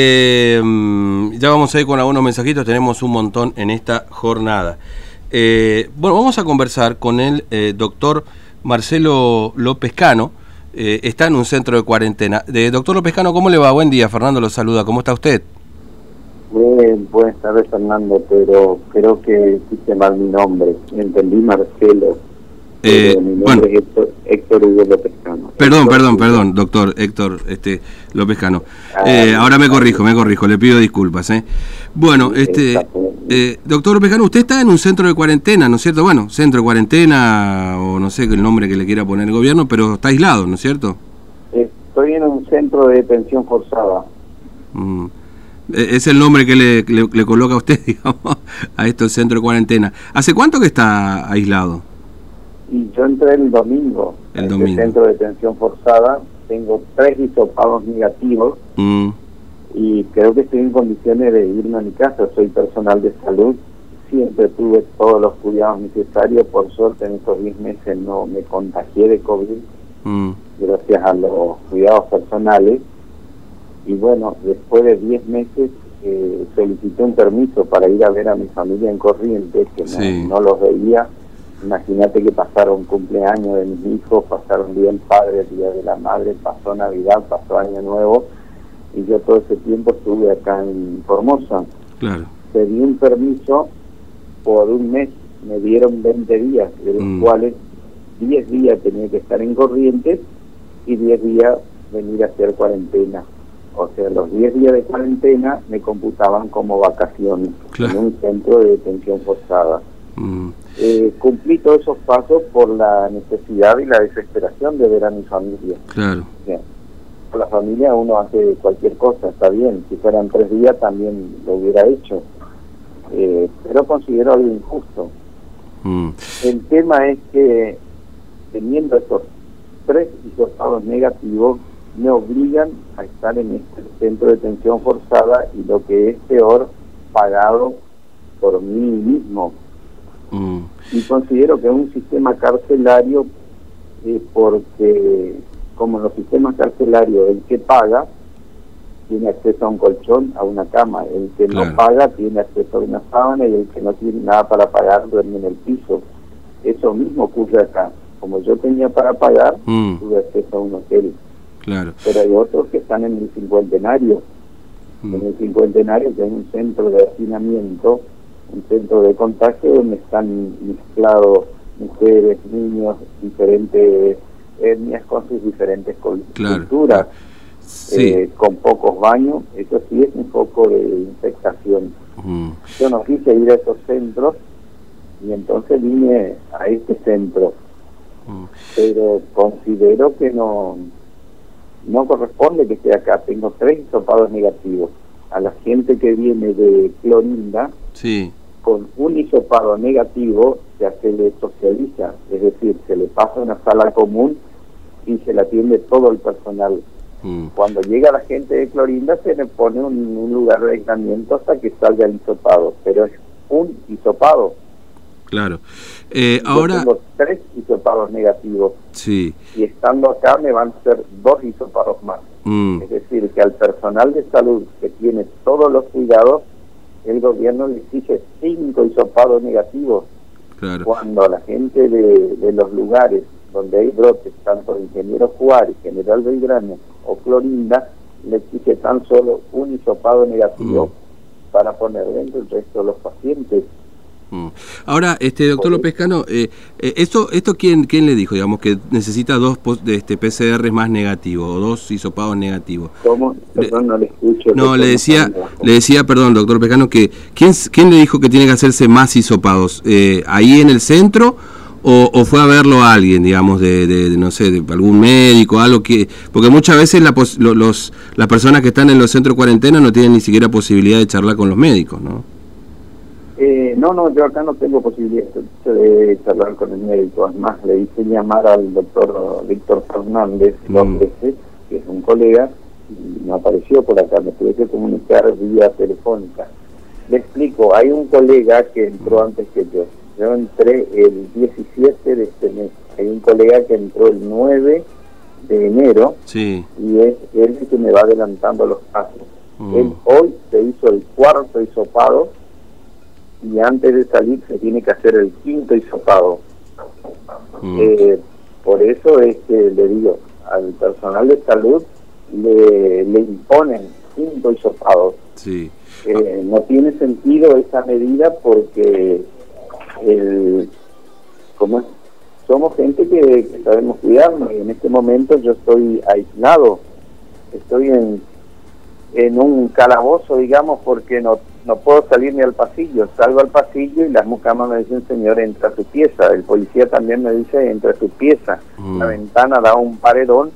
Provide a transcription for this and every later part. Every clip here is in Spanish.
Eh, ya vamos a ir con algunos mensajitos, tenemos un montón en esta jornada. Eh, bueno, vamos a conversar con el eh, doctor Marcelo López Cano, eh, está en un centro de cuarentena. De, doctor López Cano, ¿cómo le va? Buen día, Fernando lo saluda, ¿cómo está usted? Bien, buenas tardes Fernando, pero creo que hiciste mal mi nombre, entendí Marcelo. Eh, mi bueno. es Héctor, Héctor Hugo López Cano. Perdón, Héctor perdón, perdón, doctor Héctor este, López Cano. Ah, Eh, ahora me corrijo, me corrijo, le pido disculpas. ¿eh? Bueno, este, eh, doctor López Cano, usted está en un centro de cuarentena, ¿no es cierto? Bueno, centro de cuarentena o no sé el nombre que le quiera poner el gobierno, pero está aislado, ¿no es cierto? Estoy en un centro de detención forzada. Mm. Eh, Es el nombre que le, le- le coloca a usted, digamos, a estos centros de cuarentena. ¿Hace cuánto que está aislado? Y yo entré el domingo El este domingo. centro de detención forzada. Tengo tres hisopados negativos Mm, y creo que estoy en condiciones de irme a mi casa. Soy personal de salud. Siempre tuve todos los cuidados necesarios. Por suerte en estos 10 meses no me contagié de COVID. mm, gracias a los cuidados personales. Y bueno, después de 10 meses eh, solicité un permiso para ir a ver a mi familia en Corrientes, que no los veía. Imagínate que pasaron cumpleaños de mis hijos, pasaron día del padre, día de la madre, pasó Navidad, pasó Año Nuevo, y yo todo ese tiempo estuve acá en Formosa. claro. Pedí un permiso por un mes, me dieron 20 días, de los Mm. cuales 10 días tenía que estar en Corrientes y 10 días venir a hacer cuarentena. O sea, los 10 días de cuarentena me computaban como vacaciones Claro. en un centro de detención forzada. Mm, Eh, cumplí todos esos pasos por la necesidad y la desesperación de ver a mi familia. claro. Por la familia uno hace cualquier cosa, está bien. Si fueran tres días también lo hubiera hecho. Eh, pero considero algo injusto. Mm, El tema es que teniendo estos tres hisopados negativos, me obligan a estar en este centro de detención forzada y lo que es peor, pagado por mí mismo. Mm, Y considero que es un sistema carcelario eh, porque como en los sistemas carcelarios el que paga tiene acceso a un colchón, a una cama, el que Claro. no paga tiene acceso a una sábana y el que no tiene nada para pagar duerme en el piso. Eso mismo ocurre acá. Como yo tenía para pagar, Mm. tuve acceso a un hotel. claro. Pero hay otros que están en el cincuentenario. Mm, En el cincuentenario que es un centro de hacinamiento, un centro de contagio donde están mezclados mujeres, niños, diferentes etnias con sus diferentes Claro. culturas, Sí. eh, con pocos baños. Eso sí es un foco de infectación. mm, Yo no quise ir a esos centros y entonces vine a este centro, mm. pero considero que no no corresponde que esté acá. Tengo tres hisopados negativos. A la gente que viene de Clorinda, Sí. Con un hisopado negativo ya se le socializa, es decir, se le pasa a una sala común y se le atiende todo el personal. mm, Cuando llega la gente de Clorinda se le pone un, un lugar de aislamiento hasta que salga el hisopado, pero es un hisopado. claro. Eh, Yo ahora, tengo tres hisopados negativos sí. y estando acá me van a ser dos hisopados más. mm, Es decir, que al personal de salud que tiene todos los cuidados, el gobierno le exige cinco hisopados negativos, claro. cuando a la gente de, de los lugares donde hay brotes, tanto de Ingeniero Juárez, General Belgrano o Clorinda, le exige tan solo un hisopado negativo Mm. para poner dentro el resto de los pacientes. Mm. Ahora, este doctor López Cano, eh, eh, esto, esto quién, quién le dijo, digamos, que necesita dos de este PCR más negativos o dos hisopados negativos. ¿Cómo? Perdón, no le escucho. No, le decía, le decía, perdón, doctor López Cano, que ¿quién, quién le dijo que tiene que hacerse más hisopados? Eh, ¿Ahí en el centro o, o fue a verlo a alguien, digamos, de, de- de, no sé, de algún médico, algo que... Porque muchas veces la pos- lo- los, las personas que están en los centros de cuarentena no tienen ni siquiera posibilidad de charlar con los médicos, ¿no? Eh, no, no, yo acá no tengo posibilidad de charlar con el médico. Además, le hice llamar al doctor Víctor Fernández Mm. que es un colega, y no apareció por acá. Me tuve que comunicar vía telefónica. Le explico, hay un colega que entró antes que yo. Yo entré el 17 de este mes. Hay un colega que entró el 9 de enero Sí. y es él el que me va adelantando los pasos. Mm. Él hoy se hizo el cuarto hisopado y antes de salir se tiene que hacer el quinto hisopado. Mm. Eh, por eso es que le digo, al personal de salud le, le imponen quinto hisopado. Sí. Eh, no tiene sentido esa medida porque el, como somos gente que, sabemos cuidarnos y en este momento yo estoy aislado, estoy en, en un calabozo, digamos, porque no, no puedo salir ni al pasillo. Salgo al pasillo y las mucamas me dicen, señor, entra a su pieza. El policía también me dice, entra a su pieza. La mm. ventana da un paredón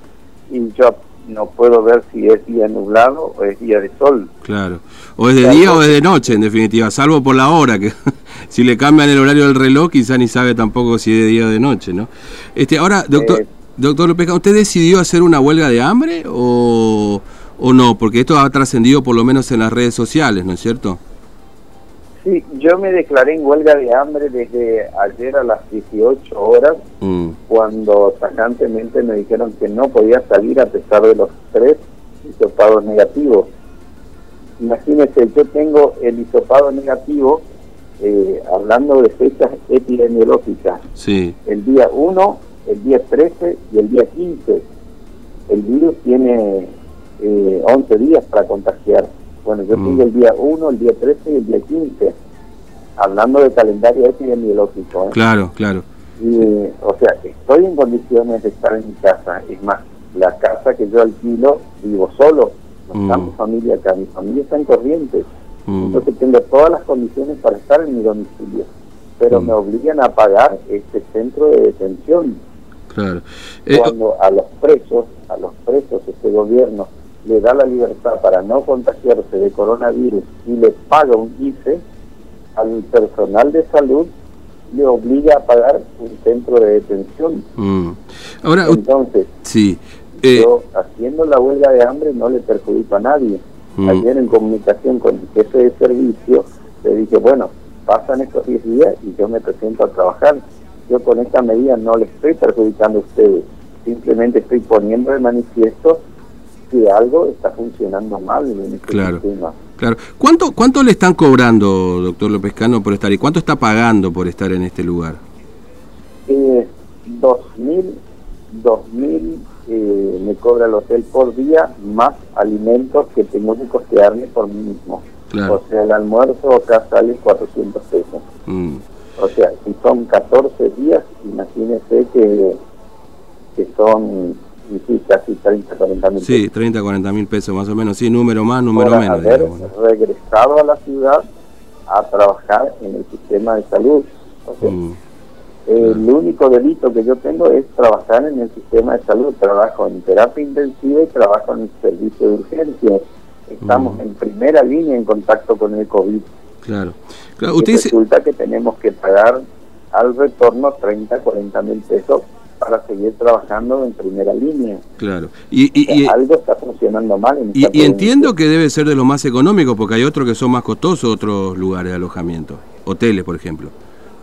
y yo no puedo ver si es día nublado o es día de sol. Claro. O es de día o es de noche, en definitiva, salvo por la hora, que si le cambian el horario del reloj, quizá ni sabe tampoco si es de día o de noche, ¿no? Este, ahora, doctor, eh, doctor López, ¿usted decidió hacer una huelga de hambre o, o no? Porque esto ha trascendido por lo menos en las redes sociales, ¿no es cierto? Sí, yo me declaré en huelga de hambre desde ayer a las 18 horas, mm. cuando tajantemente me dijeron que no podía salir a pesar de los tres hisopados negativos. Imagínense, yo tengo el hisopado negativo, eh, hablando de fechas epidemiológicas, sí. el día 1, el día 13 y el día 15. El virus tiene eh, 11 días para contagiar bueno, yo mm. el día 1, el día 13 y el día 15, hablando de calendario epidemiológico. ¿eh? Claro, claro. Y, o sea, estoy en condiciones de estar en mi casa. Es más, la casa que yo alquilo, vivo solo. No mm. estamos familia acá. Mi familia está en Corrientes. Mm. Entonces tengo todas las condiciones para estar en mi domicilio. Pero me obligan a pagar este centro de detención. Claro. Eh, Cuando a los presos, a los presos, este gobierno le da la libertad para no contagiarse de coronavirus y le paga un ICE, al personal de salud le obliga a pagar un centro de detención. Mm. Ahora, Entonces, sí, eh, yo haciendo la huelga de hambre no le perjudico a nadie. Mm. Ayer en comunicación con el jefe de servicio le dije, bueno, pasan estos 10 días y yo me presento a trabajar. Yo con esta medida no le estoy perjudicando a ustedes, simplemente estoy poniendo de manifiesto que algo está funcionando mal en este claro, Claro. ¿Cuánto, ¿Cuánto le están cobrando, doctor López Cano, por estar ahí? ¿Cuánto está pagando por estar en este lugar? Eh, dos mil, dos mil eh, me cobra el hotel por día, más alimentos que tengo que costearme por mí mismo. O sea, el almuerzo acá sale 400 pesos. Mm. O sea, si son 14 días, imagínese que, que son sí, casi 30, 40 mil Sí, 30, 40 mil pesos más o menos, sí, número más, número menos. haber regresado a la ciudad a trabajar en el sistema de salud. Mm, el único delito que yo tengo es trabajar en el sistema de salud. Trabajo en terapia intensiva y trabajo en el servicio de urgencia. Estamos mm. en primera línea en contacto con el COVID. Claro. Usted resulta que tenemos que pagar al retorno 30, 40 mil pesos para seguir trabajando en primera línea. Claro. Y, algo está funcionando mal. En y, entiendo que debe ser de lo más económico, porque hay otros que son más costosos, otros lugares de alojamiento, hoteles, por ejemplo.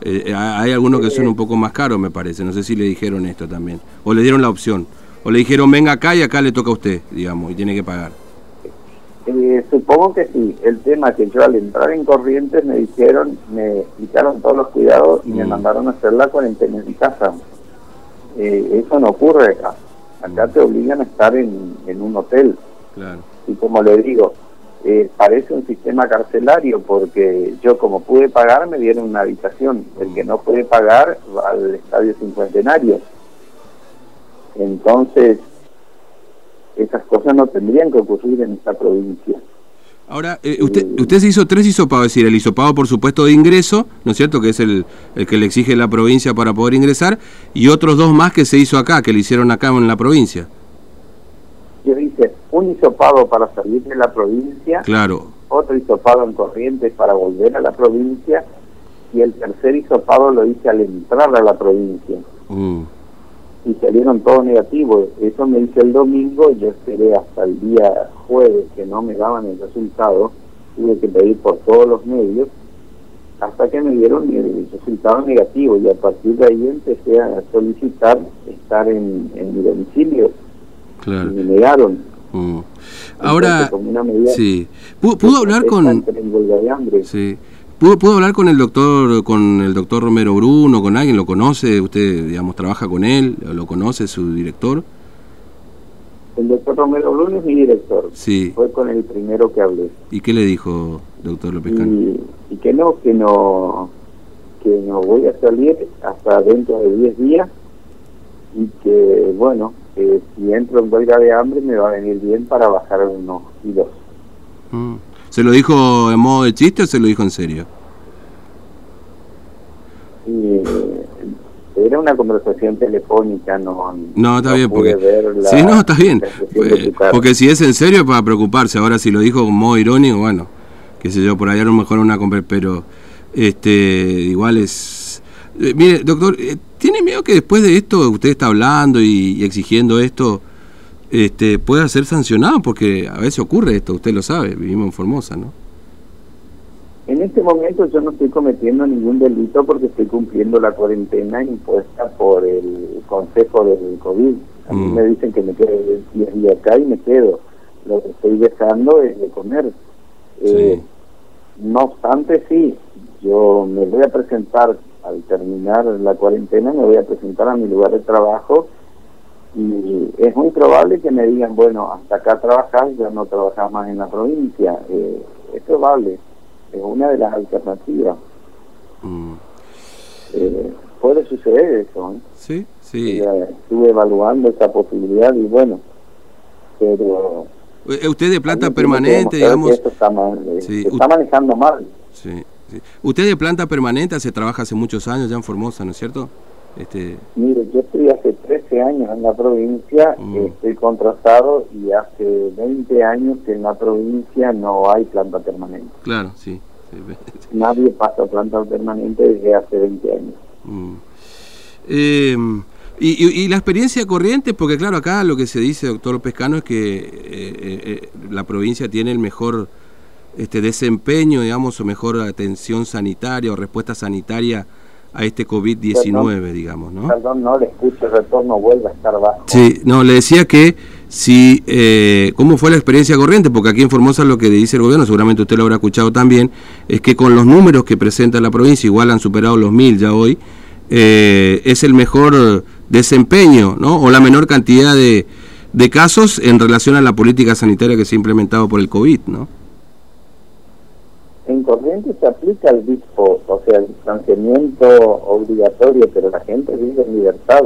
Eh, eh, hay algunos que son un poco más caros, me parece. No sé si le dijeron esto también. O le dieron la opción. O le dijeron, venga acá y acá le toca a usted, digamos, y tiene que pagar. Eh, supongo que sí. El tema que yo al entrar en Corrientes me dijeron, me explicaron todos los cuidados y me mm. mandaron a hacer la cuarentena en mi casa. Eh, eso no ocurre acá. Acá te obligan a estar en, un hotel. Y como le digo, eh, parece un sistema carcelario porque yo como pude pagar me dieron una habitación. El que no puede pagar va al estadio cincuentenario. Entonces, esas cosas no tendrían que ocurrir en esta provincia. Ahora, eh, usted, usted se hizo tres hisopados, es decir, el hisopado por supuesto de ingreso, ¿no es cierto?, que es el, el que le exige la provincia para poder ingresar, y otros dos más que se hizo acá, que le hicieron acá en la provincia. Yo hice un hisopado para salir de la provincia, claro. otro hisopado en Corrientes para volver a la provincia, y el tercer hisopado lo hice al entrar a la provincia. Mm y salieron todos negativos. Eso me hice el domingo, yo esperé hasta el día jueves que no me daban el resultado, tuve que pedir por todos los medios, hasta que me dieron el resultado negativo y a partir de ahí empecé a solicitar estar en, mi domicilio. Claro. Y me negaron. Mm. Ahora, sí. ¿Pudo, hablar con... Sí. ¿Pudo, ¿Pudo hablar con el doctor con el doctor Romero Bruno, con alguien? ¿Lo conoce? ¿Usted, digamos, trabaja con él? ¿Lo conoce su director? El doctor Romero Bruno es mi director. Sí. Fue con el primero que hablé. ¿Y qué le dijo, doctor López y, y, que no, que no, que no voy a salir hasta dentro de 10 días y que, bueno, que si entro en huelga de hambre me va a venir bien para bajar unos kilos. Mm. ¿Se lo dijo en modo de chiste o se lo dijo en serio? era una conversación telefónica, no. No, está bien, porque. sí, no, está bien. Porque si es en serio, para preocuparse. Ahora, si lo dijo con modo irónico, bueno, qué sé yo, por ahí a lo mejor una. Pero, este, igual es. Eh, mire, doctor, eh, ¿tiene miedo que después de esto, usted está hablando y, exigiendo esto, este, pueda ser sancionado? Porque a veces ocurre esto, usted lo sabe, vivimos en Formosa, ¿no? En este momento yo no estoy cometiendo ningún delito porque estoy cumpliendo la cuarentena impuesta por el Consejo del COVID. A mí mm. me dicen que me quede 10 días acá y me quedo. Lo que estoy dejando es de comer. Eh, no obstante, sí, yo me voy a presentar, al terminar la cuarentena, me voy a presentar a mi lugar de trabajo y es muy probable que me digan, bueno, hasta acá trabajas, ya no trabajas más en la provincia. Eh, es probable es una de las alternativas. Mm. Eh, puede suceder eso. ¿eh? Sí, sí. estuve evaluando esa posibilidad y bueno, pero... Eh, ¿Usted de planta permanente, digamos? Esto está, está manejando mal. Sí, sí. ¿Usted de planta permanente se trabaja hace muchos años ya en Formosa, ¿no es cierto? Este... Mire, yo estoy 13 años en la provincia, mm. estoy contratado y hace 20 años que en la provincia no hay planta permanente. Claro, sí. Nadie pasa planta permanente desde hace 20 años. Mm. Em, y, la experiencia corriente, porque claro, acá lo que se dice, doctor Pescano, es que eh, eh, eh, la provincia tiene el mejor este desempeño, digamos, o mejor atención sanitaria o respuesta sanitaria a este COVID-19, digamos, ¿no? Perdón, no le escucho, el retorno vuelve a estar bajo. Sí, no, le decía que si, eh, ¿cómo fue la experiencia corriente? Porque aquí en Formosa lo que dice el gobierno, seguramente usted lo habrá escuchado también, es que con los números que presenta la provincia, igual han superado los mil ya hoy, eh, es el mejor desempeño, ¿no? O la menor cantidad de, de casos en relación a la política sanitaria que se ha implementado por el COVID, ¿no? En Corrientes se aplica el dispo, o sea, el distanciamiento obligatorio, pero la gente vive en libertad.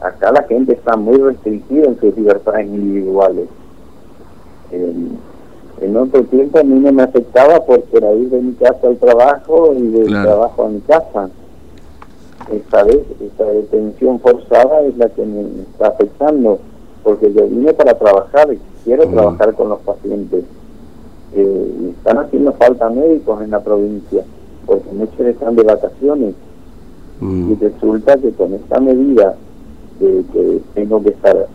Acá la gente está muy restringida en sus libertades individuales. en otro tiempo a mí no me afectaba porque era ir de mi casa al trabajo y del trabajo a mi casa. Esta vez, esta detención forzada es la que me está afectando, porque yo vine para trabajar y quiero trabajar con los pacientes eh, están haciendo falta médicos en la provincia, porque muchos están de vacaciones. Mm. Y resulta que con esta medida de que tengo que estar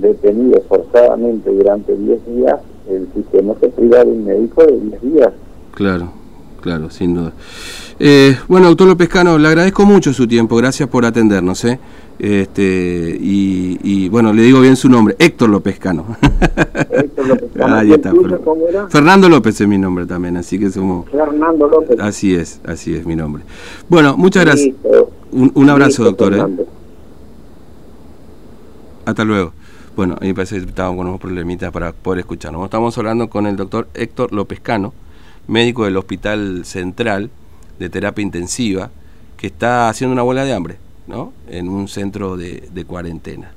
detenido forzadamente durante 10 días, el sistema se priva de un médico de 10 días. Claro, claro, sin duda. Eh, bueno, doctor López Cano, le agradezco mucho su tiempo, gracias por atendernos. ¿eh? Este, y, bueno, le digo bien su nombre, Héctor López Cano. Héctor López Cano. Ahí está. Fernando López es mi nombre también, así que somos... Fernando López. Así es, así es mi nombre. Bueno, muchas gracias. Un, abrazo, doctor. ¿eh? Hasta luego. Bueno, a mí me parece que estábamos con unos problemitas para poder escucharnos. Estamos hablando con el doctor Héctor López Cano, médico del Hospital Central de Terapia Intensiva, que está haciendo una bola de hambre. ¿no? en un centro de, de cuarentena.